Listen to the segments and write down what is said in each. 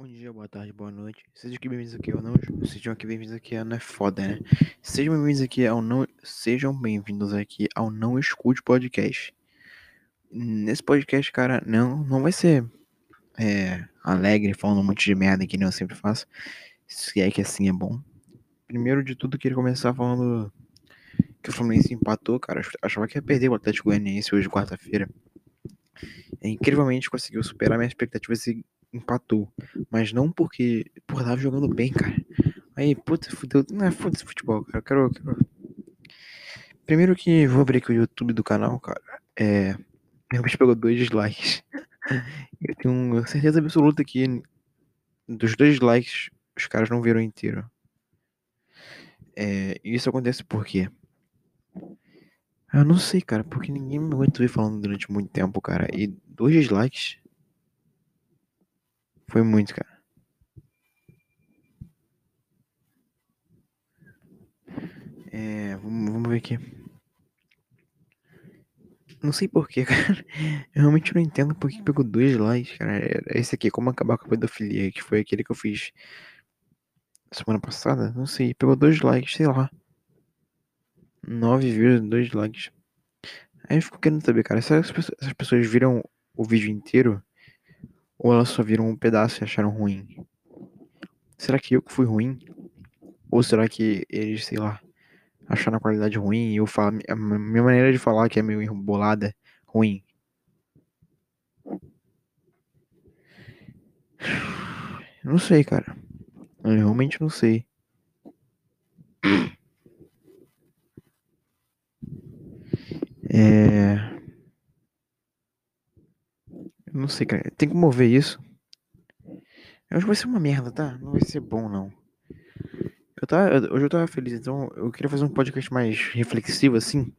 Bom dia, boa tarde, boa noite. Sejam bem-vindos aqui ao não. Sejam aqui bem-vindos aqui ao não é foda, né? Sejam bem-vindos aqui ao não. Sejam bem-vindos aqui ao Não Escute Podcast. Nesse podcast, cara, não, não vai ser é, alegre, falando um monte de merda que nem eu sempre faço. Se é que assim é bom. Primeiro de tudo, queria começar falando que o Fluminense empatou, cara. Achava que ia perder o Atlético Goianiense hoje, quarta-feira. É, incrivelmente conseguiu superar minhas expectativas e empatou. Mas não porque, porra, tava jogando bem, cara. Aí, puta, fudeu. Não é foda esse futebol, cara. Eu quero, quero. Primeiro que vou abrir aqui o YouTube do canal, cara. É. Realmente pegou dois dislikes. Eu tenho certeza absoluta que dos dois likes os caras não viram inteiro. É, isso acontece por quê? Eu não sei, cara, porque ninguém me aguentou ver falando durante muito tempo, cara. E dois dislikes foi muito, cara. É, vamos, vamos ver aqui. Não sei porquê, cara. Eu realmente não entendo porque pegou dois likes, cara. Esse aqui, como acabar com a pedofilia, que foi aquele que eu fiz semana passada. Não sei, pegou dois likes, sei lá. Nove views, dois likes. Aí eu fico querendo saber, cara, se essas pessoas viram o vídeo inteiro ou elas só viram um pedaço e acharam ruim? Será que eu que fui ruim? Ou será que eles, sei lá, acharam a qualidade ruim e eu falo, a minha maneira de falar que é meio embolada, ruim? Não sei, cara. Eu realmente não sei. É. Não sei, cara. Tem que mover isso. Eu acho que vai ser uma merda, tá? Não vai ser bom, não. Eu tava, hoje eu tava feliz, então eu queria fazer um podcast mais reflexivo, assim.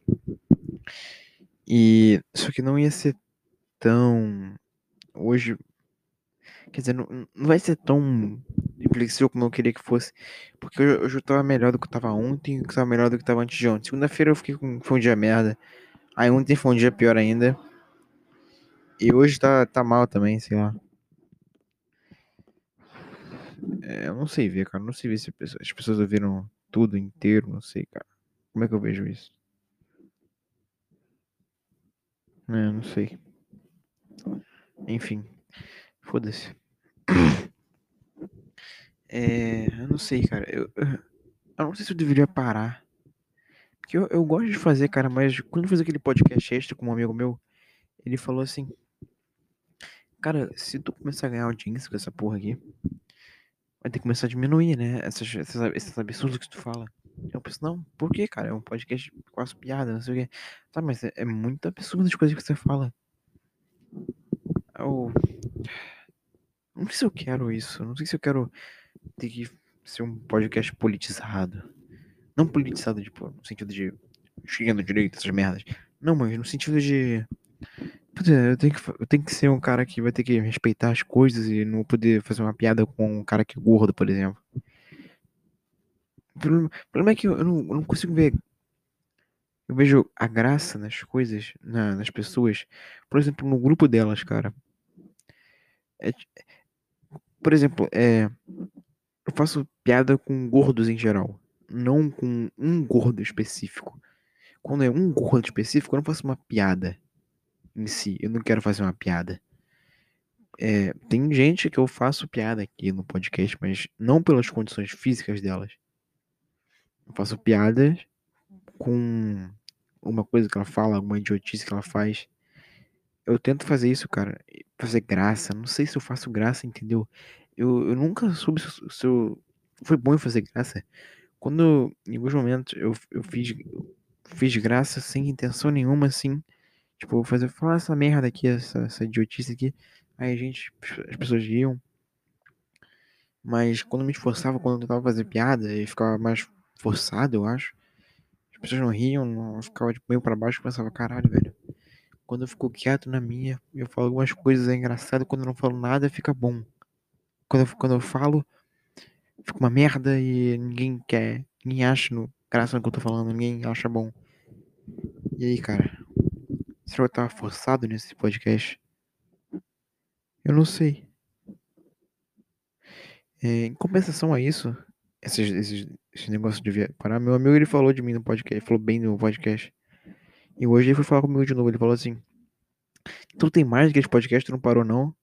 E. Só que não ia ser tão. Hoje. Quer dizer, não, não vai ser tão reflexivo como eu queria que fosse. Porque hoje, hoje eu tava melhor do que eu tava ontem que tava melhor do que eu tava antes de ontem. Segunda-feira eu fiquei com. Foi um dia merda. Aí ontem foi um dia pior ainda. E hoje tá, tá mal também, sei lá. É, eu não sei ver, cara. Não sei ver se as pessoas ouviram tudo inteiro, não sei, cara. Como é que eu vejo isso? É, não sei. Enfim. Foda-se. É, eu não sei, cara. Eu, eu não sei se eu deveria parar. Porque eu, eu gosto de fazer, cara, mas quando eu fiz aquele podcast extra com um amigo meu, ele falou assim: Cara, se tu começar a ganhar audiência com essa porra aqui, vai ter que começar a diminuir, né? Essas, essas, esses absurdos que tu fala. Eu penso, não, por que, cara? É um podcast com as piadas, não sei o quê. Tá, mas é, é muito absurdo as coisas que você fala. Eu. Não sei se eu quero isso. Não sei se eu quero ter que ser um podcast politizado. Não politizado, tipo, no sentido de esquerda, direita, essas merdas. Não, mas no sentido de. Eu tenho, que, eu tenho que ser um cara que vai ter que respeitar as coisas e não poder fazer uma piada com um cara que é gordo, por exemplo. O problema é que eu não, eu não consigo ver. Eu vejo a graça nas coisas, na, nas pessoas. Por exemplo, no grupo delas, cara. É, por exemplo, é, eu faço piada com gordos em geral não com um gordo específico. Quando é um gordo específico, eu não faço uma piada em si. Eu não quero fazer uma piada. É, tem gente que eu faço piada aqui no podcast, mas não pelas condições físicas delas. Eu faço piadas com uma coisa que ela fala, alguma idiotice que ela faz. Eu tento fazer isso, cara. Fazer graça. Não sei se eu faço graça, entendeu? Eu, eu nunca soube se, se eu. Foi bom fazer graça. Quando, em alguns momentos, eu, eu fiz, fiz graça sem intenção nenhuma, assim. Tipo, vou fazer, falar essa merda aqui, essa, essa idiotice aqui. Aí a gente, as pessoas riam. Mas quando me esforçava, quando eu tentava fazer piada, e ficava mais forçado, eu acho. As pessoas não riam, não, ficava tipo, meio pra baixo, pensava, caralho, velho. Quando eu fico quieto na minha, eu falo algumas coisas é quando eu não falo nada, fica bom. Quando eu, quando eu falo, fica uma merda e ninguém quer, ninguém acha no, graça no que eu tô falando, ninguém acha bom. E aí, cara? Será que eu tava forçado nesse podcast? Eu não sei. É, em compensação a isso, esses, esses, esses negócios de parar, meu amigo ele falou de mim no podcast, falou bem no podcast. E hoje ele foi falar comigo de novo, ele falou assim, tu tem mais que esse podcast, tu não parou não?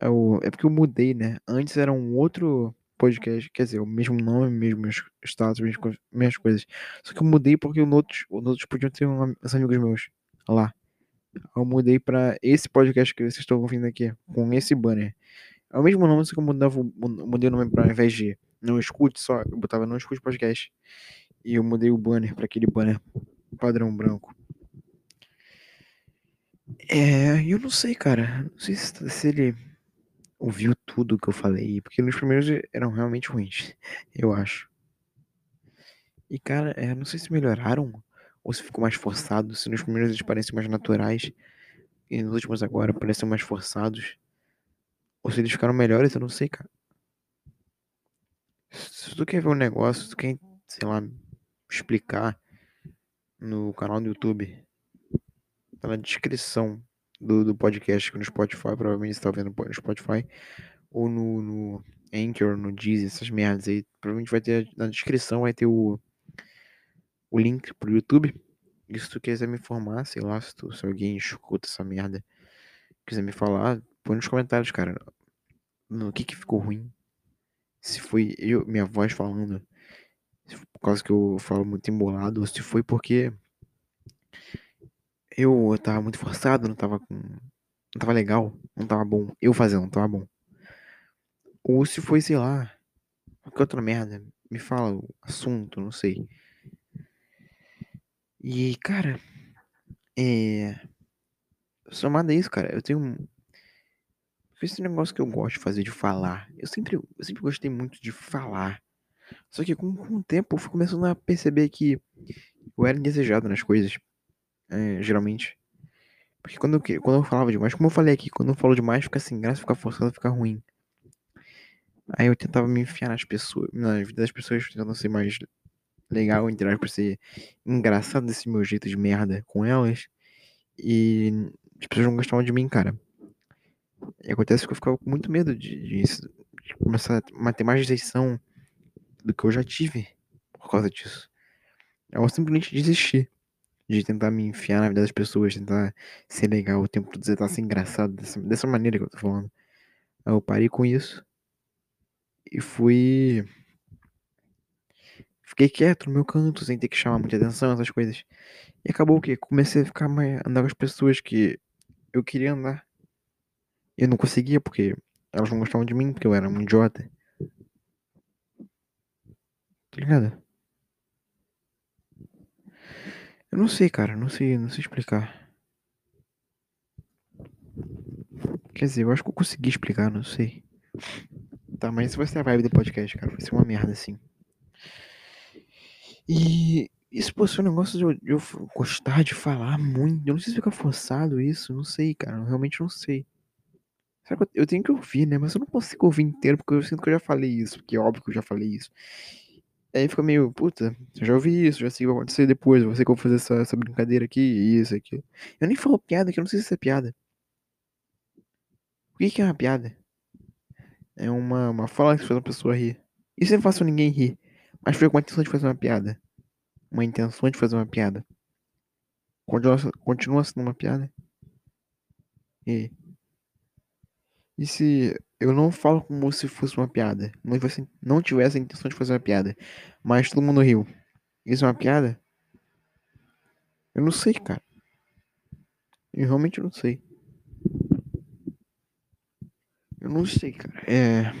É, o, é porque eu mudei, né? Antes era um outro podcast, quer dizer, o mesmo nome, mesmos status, mesmas, co- mesmas coisas. Só que eu mudei porque os outros, os outros podiam ter uns amigos meus lá. Eu mudei pra esse podcast que vocês estão ouvindo aqui, com esse banner. É o mesmo nome, só que eu mudava, mudei o nome pra ao invés de não escute só, eu botava não escute podcast. E eu mudei o banner pra aquele banner padrão branco. É, eu não sei, cara. Não sei se, se ele ouviu tudo que eu falei, porque nos primeiros eram realmente ruins, eu acho. E, cara, é, não sei se melhoraram ou se ficou mais forçado, se nos primeiros eles parecem mais naturais e nos últimos agora parecem mais forçados. Ou se eles ficaram melhores, eu não sei, cara. Se tu quer ver um negócio, se tu quer, sei lá, explicar no canal do YouTube, tá na descrição do, do podcast no Spotify, provavelmente você tá vendo no Spotify, ou no, no Anchor, no Deezer, essas merdas aí. Provavelmente vai ter na descrição, vai ter o, o link pro YouTube. E se tu quiser me informar, sei lá, se, tu, se alguém escuta essa merda, quiser me falar, põe nos comentários, cara. No que que ficou ruim. Se foi eu, minha voz falando, por causa que eu falo muito embolado, ou se foi porque eu tava muito forçado, não tava com. Não tava legal, não tava bom. Eu fazendo, não tava bom. Ou se foi, sei lá, qualquer outra merda. Me fala o assunto, não sei. E, cara, é. Somado a isso, cara, eu tenho. Esse negócio que eu gosto de fazer, de falar. Eu sempre, eu sempre gostei muito de falar. Só que com, com o tempo eu fui começando a perceber que eu era indesejado nas coisas. é, geralmente. Porque quando eu, quando eu falava demais, como eu falei aqui, quando eu falo demais, fica sem graça, fica forçado, fica ruim. Aí eu tentava me enfiar nas pessoas, na vida das pessoas, tentando ser mais legal, entre aspas, ser engraçado desse meu jeito de merda com elas. E as pessoas não gostavam de mim, cara. E acontece que eu ficava com muito medo de, de- de começar a ter mais rejeição do que eu já tive por causa disso. Eu simplesmente desisti de tentar me enfiar na vida das pessoas, tentar ser legal o tempo todo, tentar ser engraçado dessa, dessa maneira que eu tô falando. Aí eu parei com isso e fui. Fiquei quieto no meu canto, sem ter que chamar muita atenção, essas coisas. E acabou o quê? Comecei a ficar mais andar com as pessoas que eu queria andar. Eu não conseguia porque elas não gostavam de mim, porque eu era um idiota. Tá ligado? Eu não sei, cara, não sei, não sei explicar. Quer dizer, eu acho que eu consegui explicar, não sei. Tá, mas essa vai ser a vibe do podcast, cara. Vai ser uma merda assim. E isso pode ser um negócio de eu, de eu gostar de falar muito. Eu não sei se fica forçado isso, não sei, cara. Eu realmente não sei. Será que eu, eu tenho que ouvir, né? Mas eu não consigo ouvir inteiro porque eu sinto que eu já falei isso. Porque é óbvio que eu já falei isso. Aí fica meio, puta, eu já ouvi isso, já sei o que vai acontecer depois. Sei que eu vou fazer essa, essa brincadeira aqui, isso aqui. Eu nem falo piada, que eu não sei se isso é piada. O que, que é uma piada? É uma, uma fala que faz uma pessoa rir. Se eu não faço ninguém rir? Mas foi com a intenção de fazer uma piada. Uma intenção de fazer uma piada. Continua, continua sendo uma piada? E, e se eu não falo como se fosse uma piada? Não, tivesse, não tivesse a intenção de fazer uma piada. Mas todo mundo riu. Isso é uma piada? Eu não sei, cara. Eu realmente não sei. Eu não sei, cara. É.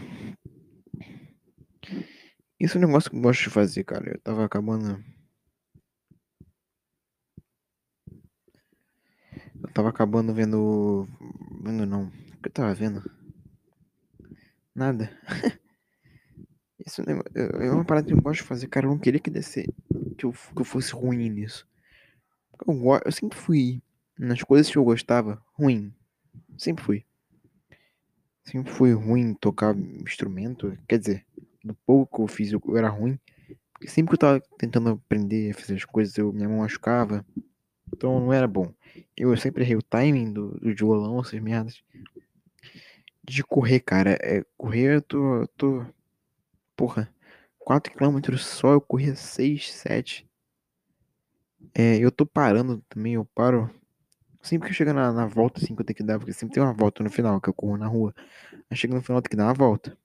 Isso é um negócio que eu gosto de fazer, cara. Eu tava acabando. Eu tava acabando vendo. Vendo não. O que eu tava vendo? Nada. Isso é negócio- é uma parada que eu gosto de fazer, cara. Eu não queria que, desse, que, eu, que eu fosse ruim nisso. Eu, eu sempre fui, nas coisas que eu gostava, ruim. Sempre fui. Sempre fui ruim tocar instrumento. Quer dizer, no pouco que eu fiz, eu, eu era ruim. Porque sempre que eu tava tentando aprender a fazer as coisas, eu, minha mão machucava. Então não era bom. Eu sempre errei o timing do, do violão, essas merdas. De correr, cara. É, correr eu tô, eu tô porra, 4km só, eu corria 6, 7. É, eu tô parando também, eu paro. Sempre que chega na, na volta, assim, que eu tenho que dar, porque sempre tem uma volta no final, que eu corro na rua. Aí chega no final, tem que dar uma volta.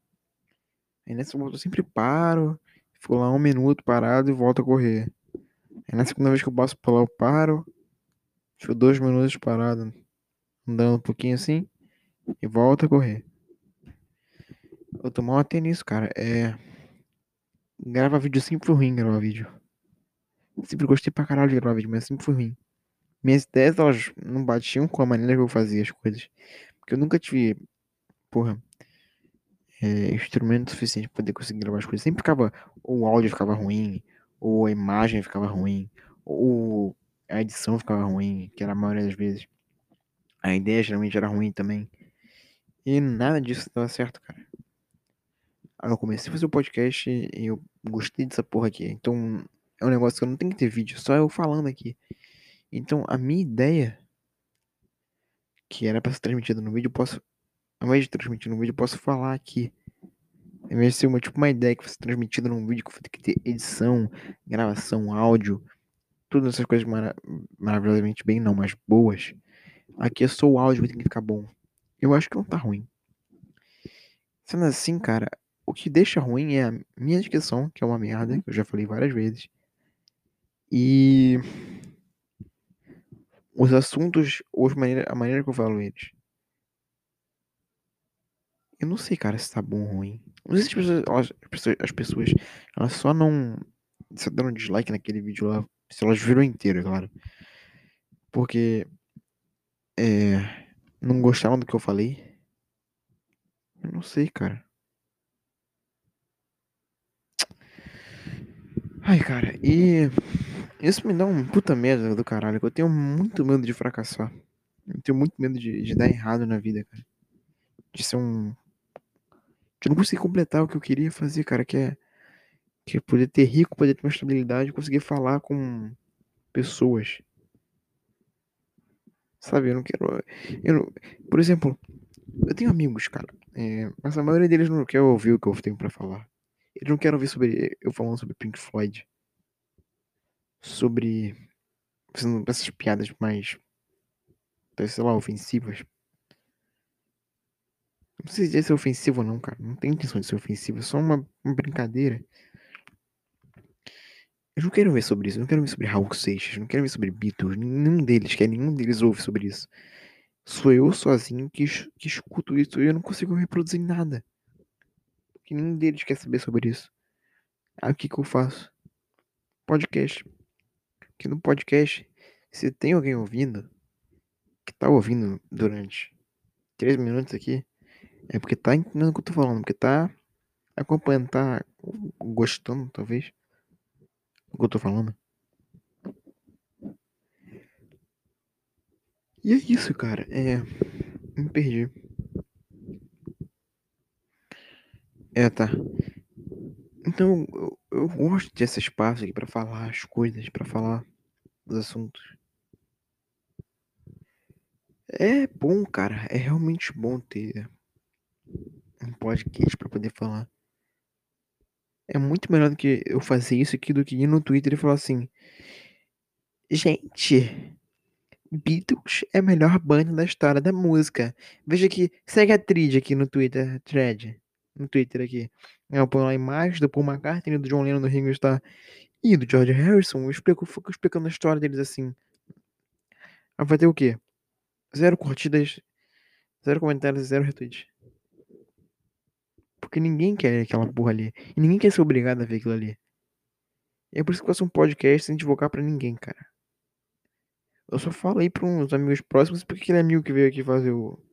Aí nessa volta eu sempre paro, fico lá um minuto parado e volto a correr. Aí na segunda vez que eu passo por lá, eu paro, fico dois minutos parado, andando um pouquinho assim, e volto a correr. Eu tô mal até nisso, cara. É. Gravar vídeo sempre foi ruim gravar vídeo. Sempre gostei pra caralho de gravar vídeo, mas sempre foi ruim. Minhas ideias, elas não batiam com a maneira que eu fazia as coisas. Porque eu nunca tive, porra, é, instrumento suficiente pra poder conseguir gravar as coisas. Sempre ficava, o áudio ficava ruim, ou a imagem ficava ruim, ou a edição ficava ruim, que era a maioria das vezes. A ideia geralmente era ruim também. E nada disso dava certo, cara. Aí eu comecei a fazer o podcast e eu gostei dessa porra aqui. Então é um negócio que eu não tenho que ter vídeo, só eu falando aqui. Então a minha ideia, que era pra ser transmitida no vídeo, eu posso. Ao invés de transmitir no vídeo, eu posso falar aqui. Ao invés de ser uma, tipo, uma ideia que vai ser transmitida num vídeo que vai ter que ter edição, gravação, áudio, todas essas coisas mara maravilhosamente bem, não, mas boas. Aqui é só o áudio que tem que ficar bom. Eu acho que não tá ruim. Sendo assim, cara, o que deixa ruim é a minha descrição, que é uma merda, que eu já falei várias vezes. E os assuntos, ou maneira, a maneira que eu falo eles. Eu não sei, cara, se tá bom ou ruim. Não sei se as pessoas, elas, as pessoas, as pessoas elas só não só deram dislike naquele vídeo lá, se elas viram inteiro, é claro. Porque é, não gostaram do que eu falei. Eu não sei, cara. Ai, cara, e isso me dá um puta medo do caralho, que eu tenho muito medo de fracassar. Eu tenho muito medo de, de dar errado na vida, cara. De ser um. De não conseguir completar o que eu queria fazer, cara, que é. Que é poder ter rico, poder ter uma estabilidade, conseguir falar com pessoas. Sabe, eu não quero. Eu não... Por exemplo, eu tenho amigos, cara, é... mas a maioria deles não quer ouvir o que eu tenho para falar. Eles não querem ouvir sobre eu falando sobre Pink Floyd. Sobre essas piadas mais, sei lá, ofensivas. Não sei se é ofensivo ou não, cara. Não tem intenção de ser ofensivo. É só uma, uma brincadeira. Eu não quero ver sobre isso. Eu não quero ver sobre Raul Seixas. Não quero ver sobre Beatles. Nenhum deles quer. Nenhum deles ouve sobre isso. Sou eu sozinho que, que escuto isso e eu não consigo reproduzir nada que nenhum deles quer saber sobre isso. Aí o que, que eu faço? Podcast. Que no podcast, se tem alguém ouvindo, que tá ouvindo durante três minutos aqui, é porque tá entendendo o que eu tô falando, porque tá acompanhando, tá gostando, talvez, do que eu tô falando. E é isso, cara. É. Me perdi. É, tá. Então, eu, eu gosto de ter esse espaço aqui pra falar as coisas, pra falar os assuntos. É bom, cara. É realmente bom ter um podcast pra poder falar. É muito melhor do que eu fazer isso aqui do que ir no Twitter e falar assim: Gente, Beatles é a melhor banda da história da música. Veja aqui, segue a trilha aqui no Twitter, thread no Twitter aqui. Eu ponho lá a imagem do Paul McCartney, do John Lennon, do Ringo Starr e do George Harrison. Eu explico, fico explicando a história deles assim. Vai ter o quê? Zero curtidas, zero comentários, zero retweets. Porque ninguém quer aquela porra ali. E ninguém quer ser obrigado a ver aquilo ali. E é por isso que eu faço um podcast sem divulgar pra ninguém, cara. Eu só falo aí pra uns amigos próximos porque aquele amigo que veio aqui fazer o,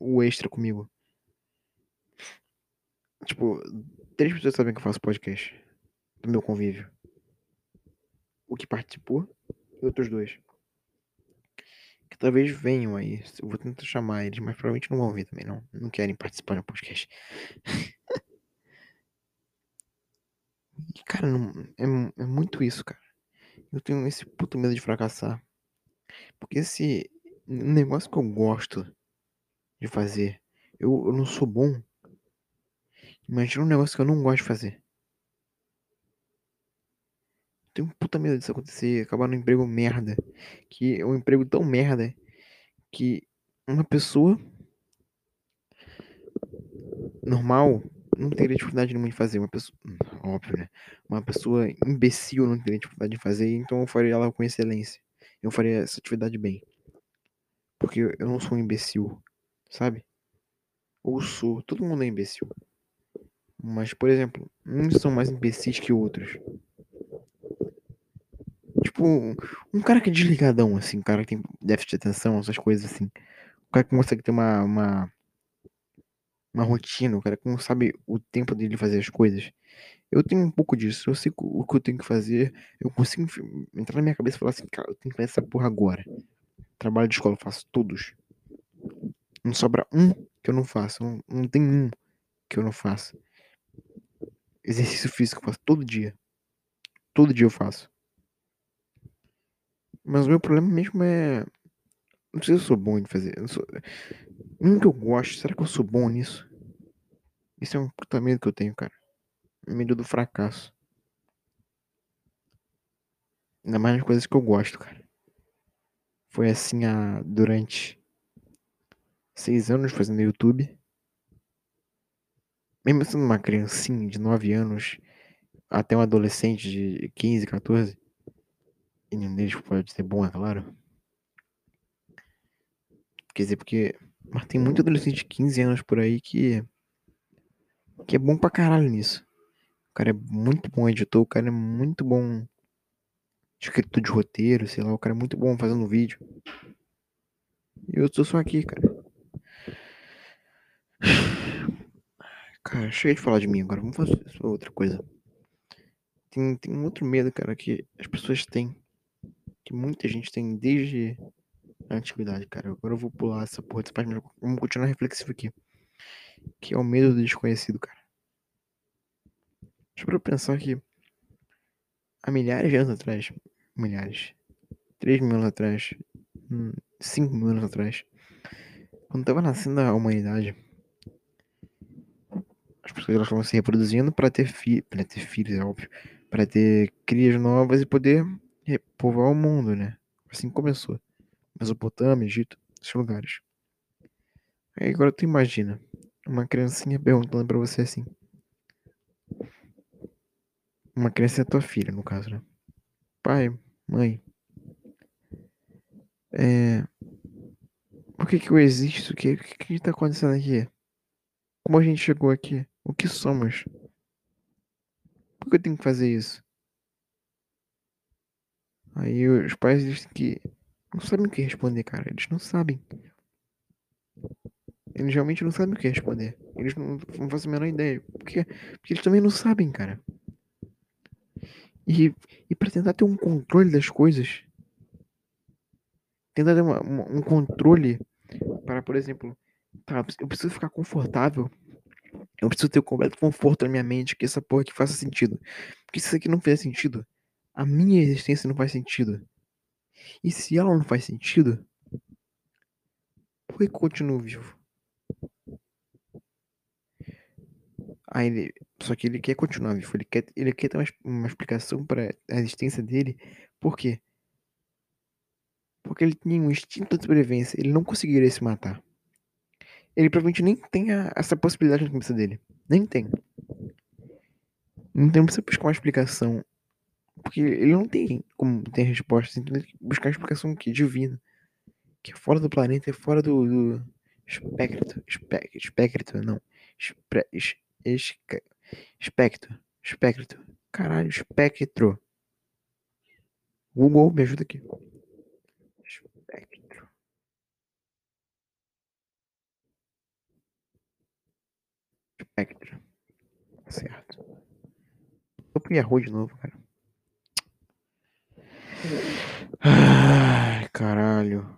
o extra comigo. Tipo, três pessoas sabem que eu faço podcast do meu convívio. O que participou e outros dois. Que talvez venham aí. Eu vou tentar chamar eles, mas provavelmente não vão vir também, não. Não querem participar do podcast. cara, não, é, é muito isso, cara. Eu tenho esse puto medo de fracassar. Porque esse negócio que eu gosto de fazer, eu, eu não sou bom Imagina um negócio que eu não gosto de fazer. Tenho um puta medo disso acontecer, acabar no emprego merda. Que é um emprego tão merda que uma pessoa normal não teria dificuldade nenhuma de fazer. Uma pessoa. Óbvio, né? Uma pessoa imbecil não teria dificuldade de fazer, então eu faria ela com excelência. Eu faria essa atividade bem. Porque eu não sou um imbecil, sabe? Ou sou. Todo mundo é imbecil. Mas, por exemplo, uns são mais imbecis que outros. Tipo, um cara que é desligadão, assim, um cara que tem déficit de atenção, essas coisas assim. O cara que consegue ter uma, uma, uma rotina, o cara que não sabe o tempo dele fazer as coisas. Eu tenho um pouco disso, eu sei o que eu tenho que fazer, eu consigo entrar na minha cabeça e falar assim, cara, eu tenho que fazer essa porra agora. Trabalho de escola, eu faço todos. Não sobra um que eu não faço, não, não tem um que eu não faço. Exercício físico eu faço todo dia. Todo dia eu faço. Mas o meu problema mesmo é. Não sei se eu sou bom em fazer. Eu sou... Que eu gosto, será que eu sou bom nisso? Isso é um puta medo que eu tenho, cara. Medo do fracasso. Ainda mais nas coisas que eu gosto, cara. Foi assim há, durante seis anos fazendo YouTube. Mesmo sendo uma criancinha de 9 anos, até um adolescente de 15, 14. E nenhum deles pode ser bom, é claro. Quer dizer, porque. Mas tem muito adolescente de 15 anos por aí que. que é bom pra caralho nisso. O cara é muito bom editor, o cara é muito bom escritor de roteiro, sei lá, o cara é muito bom fazendo vídeo. E eu tô só aqui, cara. Cara, chega de falar de mim agora, vamos fazer outra coisa. Tem, tem um outro medo, cara, que as pessoas têm. Que muita gente tem desde a antiguidade, cara. Agora eu vou pular essa porra dessa página. Vamos continuar reflexivo aqui. Que é o medo do desconhecido, cara. Deixa eu pensar que há milhares de anos atrás, milhares, 3 mil anos atrás, 5 mil anos atrás, quando tava nascendo a humanidade, as pessoas estavam se reproduzindo para ter, fi pra ter filhos, é óbvio, para ter crias novas e poder repovoar o mundo, né? Assim começou. Mesopotâmia, Egito, esses lugares. Aí agora tu imagina uma criancinha perguntando para você assim. Uma criança é tua filha, no caso, né? Pai, mãe. É. Por que que eu existo? O que, que que tá acontecendo aqui? Como a gente chegou aqui? O que somos? Por que eu tenho que fazer isso? Aí os pais dizem que não sabem o que responder, cara. Eles não sabem. Eles realmente não sabem o que responder. Eles não, não fazem a menor ideia. Porque, porque eles também não sabem, cara. E, e para tentar ter um controle das coisas, tentar ter uma, uma, um controle para, por exemplo, tá, eu preciso ficar confortável. Eu preciso ter o completo conforto na minha mente que essa porra aqui faça sentido. Porque se isso aqui não fizer sentido, a minha existência não faz sentido. E se ela não faz sentido, por que continuo vivo? Aí ele, só que ele quer continuar vivo, ele quer, ele quer ter uma, uma explicação para a existência dele. Por quê? Porque ele tinha um instinto de sobrevivência, ele não conseguiria se matar. Ele provavelmente nem tem a, essa possibilidade na cabeça dele. Nem tem. Então precisa buscar uma explicação. Porque ele não tem como ter respostas. Então ele tem que buscar uma explicação que divina. Que é fora do planeta, é fora do, do espectro. Espectro, não. Espre, es, es, espectro. Espectro. Caralho, espectro. Google, me ajuda aqui. Espectro. Espectro. Certo. Tô pro Yahoo de novo, cara. Ai, caralho.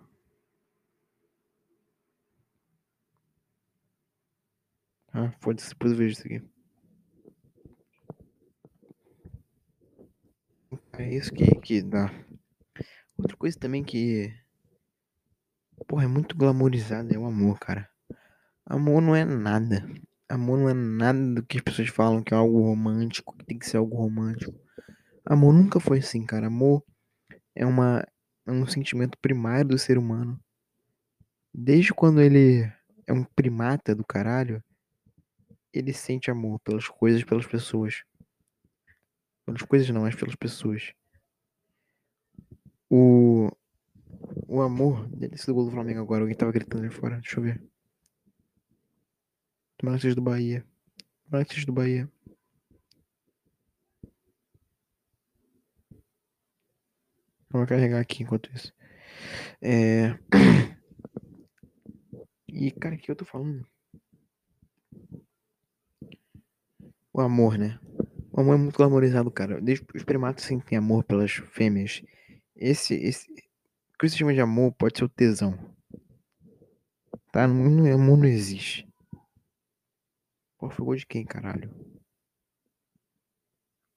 Ah, foda-se, depois eu vejo isso aqui. É isso que, que dá. Outra coisa também que. Porra, é muito glamourizado é o amor, cara. Amor não é nada. Amor não é nada do que as pessoas falam que é algo romântico, que tem que ser algo romântico. Amor nunca foi assim, cara. Amor é uma é um sentimento primário do ser humano. Desde quando ele é um primata do caralho, ele sente amor pelas coisas, pelas pessoas. Pelas coisas não, mas pelas pessoas. O o amor desse do gol do Flamengo agora, alguém tava gritando ali fora. Deixa eu ver. Tomara que seja do Bahia. Tomara que seja do Bahia. Vamos carregar aqui enquanto isso. É. E, cara, o que eu tô falando? O amor, né? O amor é muito glamorizado, cara. Desde os primatas sentem amor pelas fêmeas. Esse, esse. O que você chama de amor pode ser o tesão. Tá? Não, amor não existe. Qual foi gol de quem, caralho?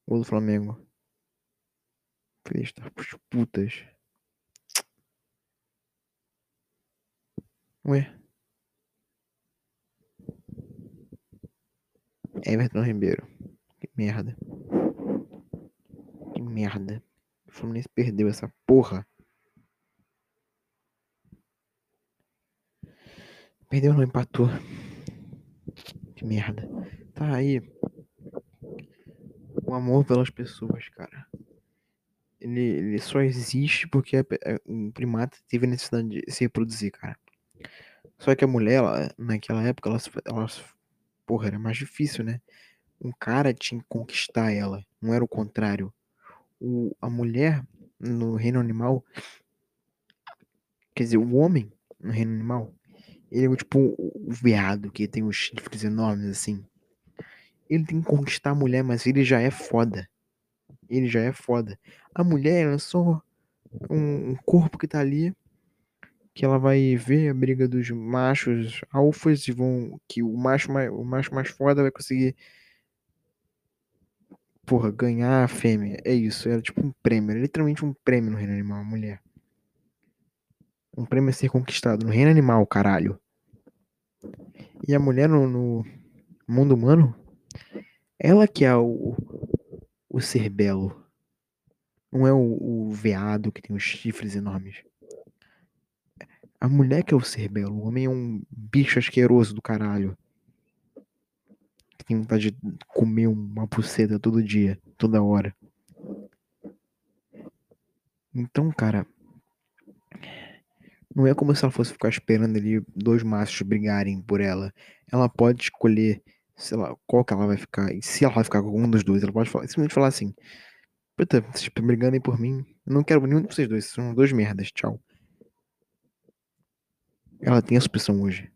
Gol do Flamengo. Feliz das putas. Ué? Everton Ribeiro. Que merda. Que merda. O Fluminense perdeu essa porra. Perdeu não, empatou. Que merda. Tá aí. O amor pelas pessoas, cara. Ele, ele só existe porque um primata teve necessidade de se reproduzir, cara. Só que a mulher, ela, naquela época, ela, porra, era mais difícil, né? Um cara tinha que conquistar ela, não era o contrário. O, a mulher no reino animal, quer dizer, o homem no reino animal, ele é tipo o veado que tem os chifres enormes assim. Ele tem que conquistar a mulher, mas ele já é foda. Ele já é foda. A mulher é só um, corpo que tá ali que ela vai ver a briga dos machos alfas e vão que o macho mais, o macho mais foda vai conseguir porra, ganhar a fêmea. É isso, é tipo um prêmio, é literalmente um prêmio no reino animal, a mulher. Um prêmio a ser conquistado no reino animal, caralho. E a mulher no, no mundo humano, ela que é o, o ser belo. Não é o, o veado que tem os chifres enormes. A mulher que é o ser belo. O homem é um bicho asqueroso do caralho. Que tem vontade de comer uma buceta todo dia, toda hora. Então, cara. Não é como se ela fosse ficar esperando ali dois machos brigarem por ela. Ela pode escolher, sei lá, qual que ela vai ficar. E se ela vai ficar com algum dos dois, ela pode falar, simplesmente falar assim: Puta, vocês brigando aí por mim. Eu não quero nenhum de vocês dois. São dois merdas. Tchau. Ela tem essa opção hoje.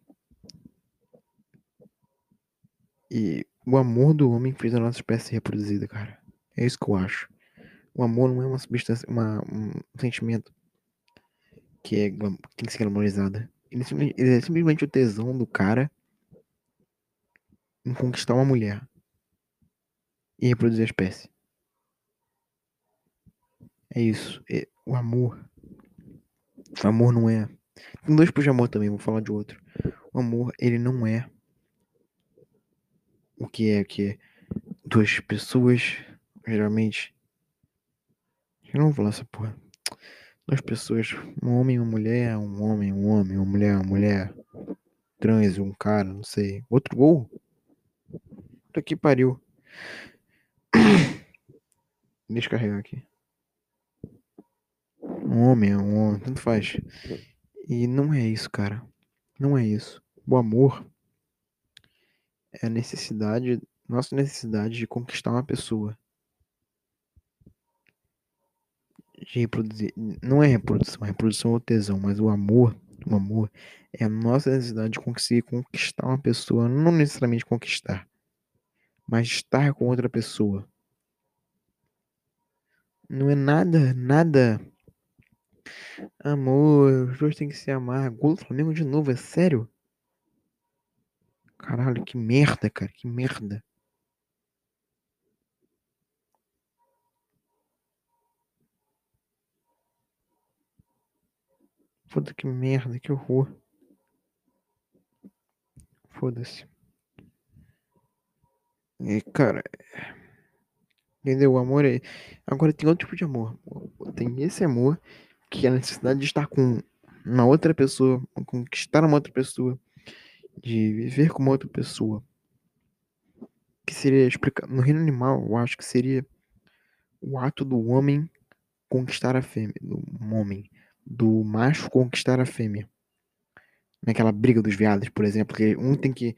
E o amor do homem fez a nossa espécie reproduzida, cara. É isso que eu acho. O amor não é uma substância, uma, um sentimento que, é, tem que ser glamorizada. Ele, ele é simplesmente o tesão do cara em conquistar uma mulher e reproduzir a espécie. É isso. É, o amor. O amor não é tem dois tipos de amor também, vou falar de outro. O amor, ele não é o que é que é duas pessoas, geralmente. Eu não vou falar essa porra. Duas pessoas, um homem e uma mulher, um homem, um homem, uma mulher, uma mulher, trans, um cara, não sei. Outro gol? Puta que pariu. Deixa eu carregar aqui. Um homem, um homem, tanto faz. E não é isso, cara. Não é isso. O amor é a necessidade, nossa necessidade de conquistar uma pessoa. De reproduzir. Não é reprodução, reprodução é o tesão, mas o amor, o amor é a nossa necessidade de conseguir conquistar uma pessoa, não necessariamente conquistar, mas estar com outra pessoa. Não é nada, nada Amor, os dois têm que se amar. Gol do Flamengo de novo, é sério? Caralho, que merda, cara, que merda. Foda que merda, que horror. Foda-se. E, cara, entendeu? O amor é. Agora tem outro tipo de amor. Tem esse amor que é a necessidade de estar com uma outra pessoa, conquistar uma outra pessoa, de viver com uma outra pessoa. Que seria explicar. No reino animal, eu acho que seria o ato do homem conquistar a fêmea. Do homem. Do macho conquistar a fêmea. Naquela briga dos viados, por exemplo, que um tem que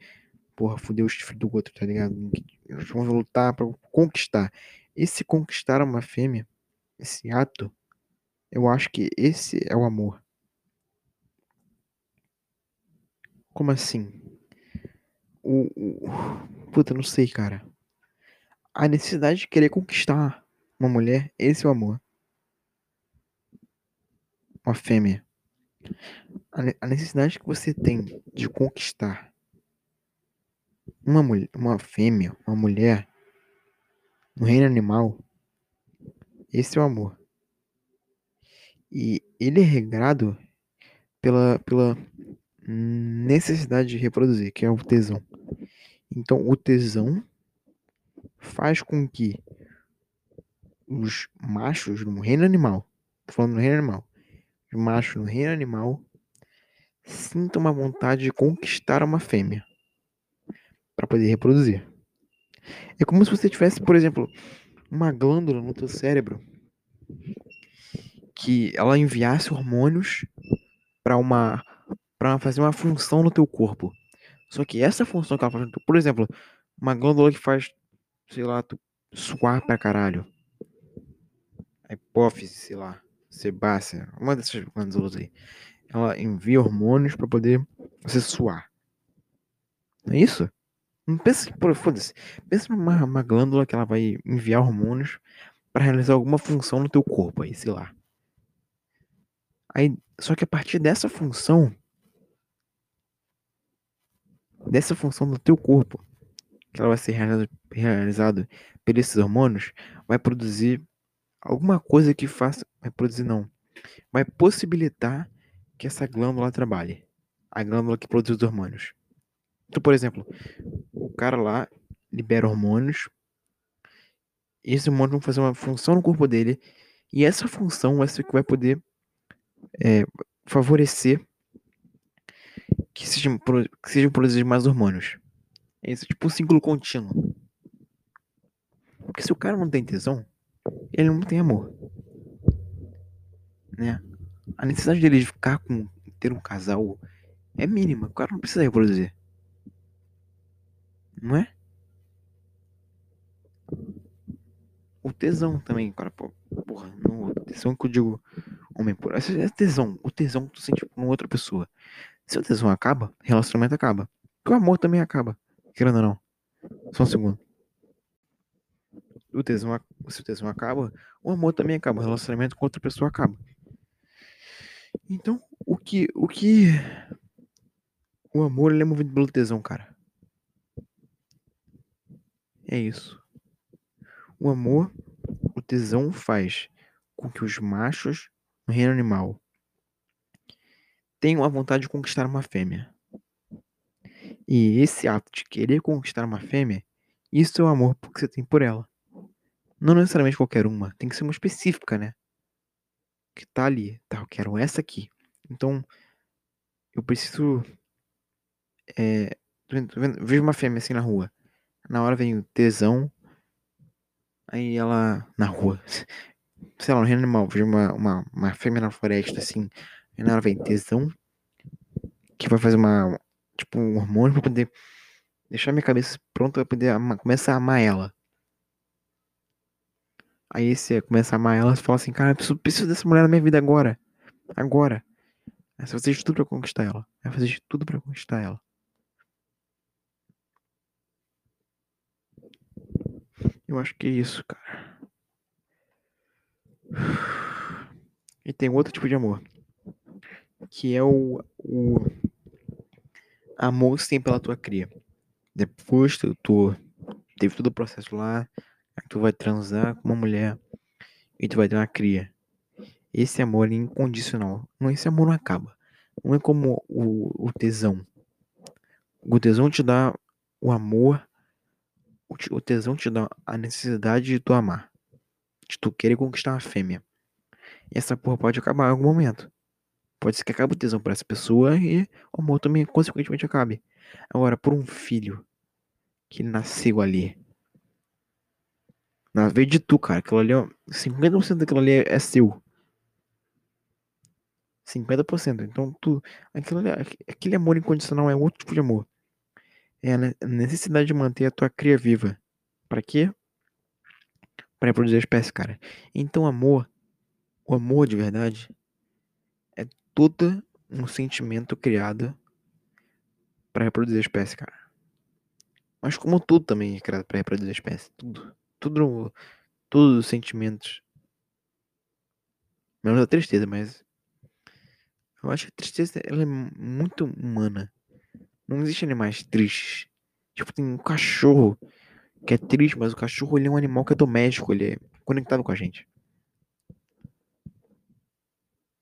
porra, fuder o chifre do outro, tá ligado? Vão lutar pra conquistar. Esse conquistar uma fêmea, esse ato, eu acho que esse é o amor. Como assim? O, o. Puta, não sei, cara. A necessidade de querer conquistar uma mulher, esse é o amor. Uma fêmea. A necessidade que você tem de conquistar uma, mulher, uma fêmea, uma mulher, no reino animal, esse é o amor. E ele é regrado pela, pela necessidade de reproduzir, que é o tesão. Então, o tesão faz com que os machos no reino animal, tô falando no reino animal, os machos no reino animal sintam uma vontade de conquistar uma fêmea para poder reproduzir. É como se você tivesse, por exemplo, uma glândula no teu cérebro que ela enviasse hormônios para uma para fazer uma função no teu corpo. Só que essa função que ela faz, por exemplo, uma glândula que faz, sei lá, tu suar pra caralho. A hipófise, sei lá, sebácea, uma dessas glândulas aí. Ela envia hormônios para poder você suar. Não é isso? Não pensa que, foda-se. Pensa numa uma glândula que ela vai enviar hormônios para realizar alguma função no teu corpo aí, sei lá. Aí, só que a partir dessa função, dessa função do teu corpo, que ela vai ser realizada, realizada por esses hormônios, vai produzir alguma coisa que faça, vai produzir não, vai possibilitar que essa glândula trabalhe, a glândula que produz os hormônios. Então, por exemplo, o cara lá libera hormônios, e esses hormônios vão fazer uma função no corpo dele, e essa função vai ser que vai poder é, favorecer que sejam, que sejam produzidos mais hormônios. Esse é tipo um ciclo contínuo. Porque se o cara não tem tesão, ele não tem amor. Né? A necessidade dele de ficar com ter um casal é mínima. O cara não precisa reproduzir. Não é? O tesão também, cara. Porra, no tesão que eu digo homem por. É tesão. O tesão que tu sente com outra pessoa. Se o tesão acaba, relacionamento acaba. o amor também acaba. Querendo ou não. Só um segundo. O tesão, se o tesão acaba, o amor também acaba. O relacionamento com outra pessoa acaba. Então, o que. O que. O amor ele é movido pelo tesão, cara. É isso. O amor, o tesão faz com que os machos no reino animal tenham a vontade de conquistar uma fêmea. E esse ato de querer conquistar uma fêmea, isso é o amor que você tem por ela. Não necessariamente qualquer uma, tem que ser uma específica, né? Que tá ali, tá, eu quero essa aqui. Então, eu preciso. É, vejo uma fêmea assim na rua. Na hora vem o tesão. Aí ela. Na rua. Sei lá, no reino animal. Uma, uma, uma fêmea na floresta assim. Aí na hora vem tesão. Que vai fazer uma. Tipo, um hormônio pra poder deixar minha cabeça pronta pra poder amar, começar a amar ela. Aí você começa a amar ela e fala assim, cara, eu preciso, preciso dessa mulher na minha vida agora. Agora. Aí você faz de tudo pra conquistar ela. Vai fazer de tudo pra conquistar ela. Eu acho que é isso, cara. E tem outro tipo de amor. Que é o, o amor tem pela tua cria. Depois tu, tu teve todo o processo lá, tu vai transar com uma mulher e tu vai ter uma cria. Esse amor é incondicional. Não, esse amor não acaba. Não é como o, o tesão. O tesão te dá o amor O tesão te dá a necessidade de tu amar. De tu querer conquistar uma fêmea. E essa porra pode acabar em algum momento. Pode ser que acabe o tesão por essa pessoa e o amor também, consequentemente, acabe. Agora, por um filho que nasceu ali. Na vez de tu, cara, aquilo ali, 50% daquilo ali é, é seu. 50%. Então, tu, aquilo ali, aquele amor incondicional é outro tipo de amor. É a necessidade de manter a tua cria viva. Para quê? Para reproduzir a espécie, cara. Então, amor, o amor de verdade é todo um sentimento criado para reproduzir a espécie, cara. Mas como tudo também é criado para reproduzir a espécie, tudo, tudo, todos os sentimentos. Menos a tristeza, mas eu acho que a tristeza ela é muito humana. Não existe animais tristes. Tipo, tem um cachorro que é triste, mas o cachorro ele é um animal que é doméstico, ele é conectado com a gente.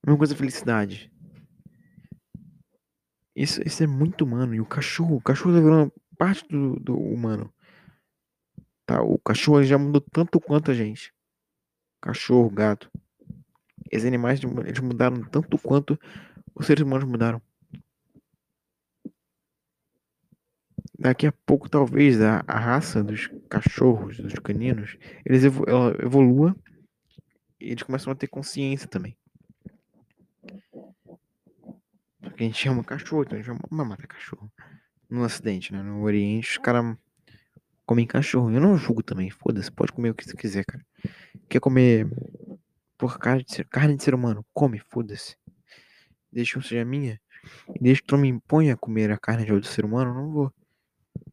Uma coisa felicidade. Isso, isso é muito humano. E o cachorro, o cachorro tá virando parte do, do humano. Tá? O cachorro já mudou tanto quanto a gente. Cachorro, gato. Esses animais eles mudaram tanto quanto os seres humanos mudaram. Daqui a pouco, talvez, a, a raça dos cachorros, dos caninos, eles evo, evolua e eles começam a ter consciência também. A gente chama cachorro, então a gente vai matar cachorro no acidente, né? No Oriente, os caras comem cachorro. Eu não julgo também, foda-se, pode comer o que você quiser, cara. Quer comer porra, carne de ser, carne de ser humano? Come, foda-se. Deixa eu seja minha. Deixa que tu me imponha a comer a carne de outro ser humano, não vou.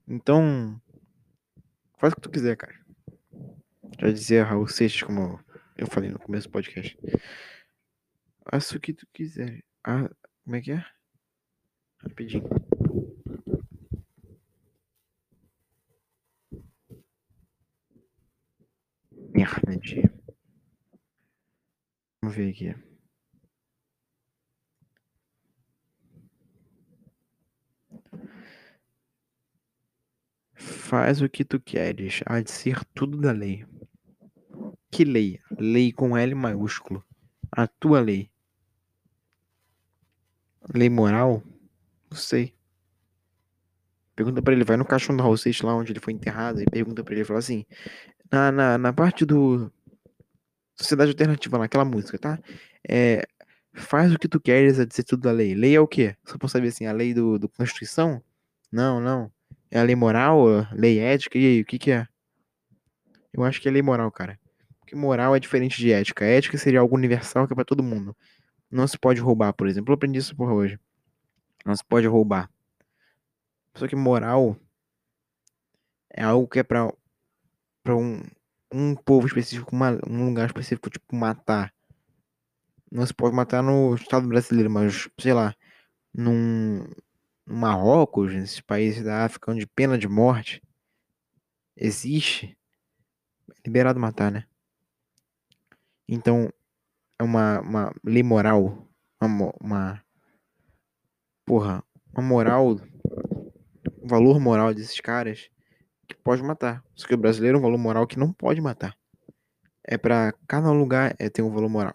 Então, faz o que tu quiser, cara. Já dizia Raul Seixas, como eu falei no começo do podcast. Faça o que tu quiser. Ah, como é que é? Rapidinho. De. Vamos ver aqui. Faz o que tu queres, há de ser tudo da lei. Que lei? Lei com L maiúsculo. A tua lei. Lei moral? Não sei. Pergunta para ele, vai no caixão do Raul Seixas lá onde ele foi enterrado e pergunta para ele, fala assim, na, na, na parte do Sociedade Alternativa, naquela música, tá? É, faz o que tu queres a dizer tudo da lei. Lei é o quê? Só pra saber assim, a lei do, do Constituição? Não, não. É a lei moral, lei ética, e aí, o que que é? Eu acho que é lei moral, cara. Porque moral é diferente de ética. ética seria algo universal que é pra todo mundo. Não se pode roubar, por exemplo. Eu aprendi isso por hoje. Não se pode roubar. Só que moral é algo que é pra para um, um povo específico, uma, um lugar específico, tipo matar. Não se pode matar no Estado brasileiro, mas sei lá, num no Marrocos, nesses países da África onde pena de morte existe, é liberado matar, né? Então, é uma, uma lei moral, uma, uma porra, uma moral, um valor moral desses caras que pode matar. Só que o brasileiro é um valor moral que não pode matar. É para cada lugar é ter um valor moral.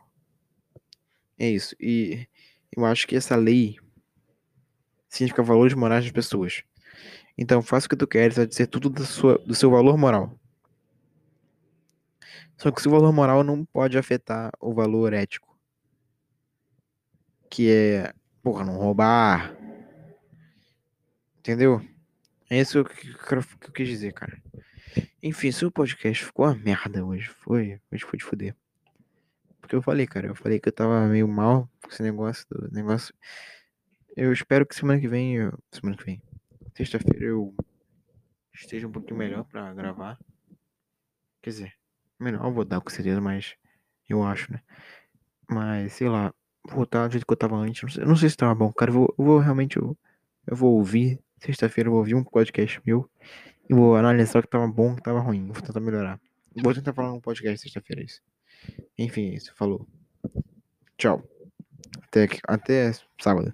É isso. E eu acho que essa lei significa valores morais das pessoas. Então faça o que tu queres, vai dizer tudo do, sua, do seu valor moral. Só que o seu valor moral não pode afetar o valor ético. Que é, porra, não roubar. Entendeu? É isso que eu, que eu quis dizer, cara. Enfim, seu podcast ficou uma merda hoje. Foi. Hoje foi de fuder. Porque eu falei, cara. Eu falei que eu tava meio mal com esse negócio do negócio. Eu espero que semana que vem. Semana que vem. Sexta-feira eu esteja um pouquinho melhor pra gravar. Quer dizer, melhor eu vou dar com certeza, mas eu acho, né? Mas, sei lá, voltar do jeito que eu tava antes. Não sei, não sei se tava bom, cara. Eu vou, eu vou realmente. Eu, eu vou ouvir Sexta-feira eu vou ouvir um podcast meu e vou analisar o que tava bom o que tava ruim. Vou tentar melhorar. Vou tentar falar um podcast sexta-feira, é isso. Enfim, é isso. Falou. Tchau. Até, até sábado.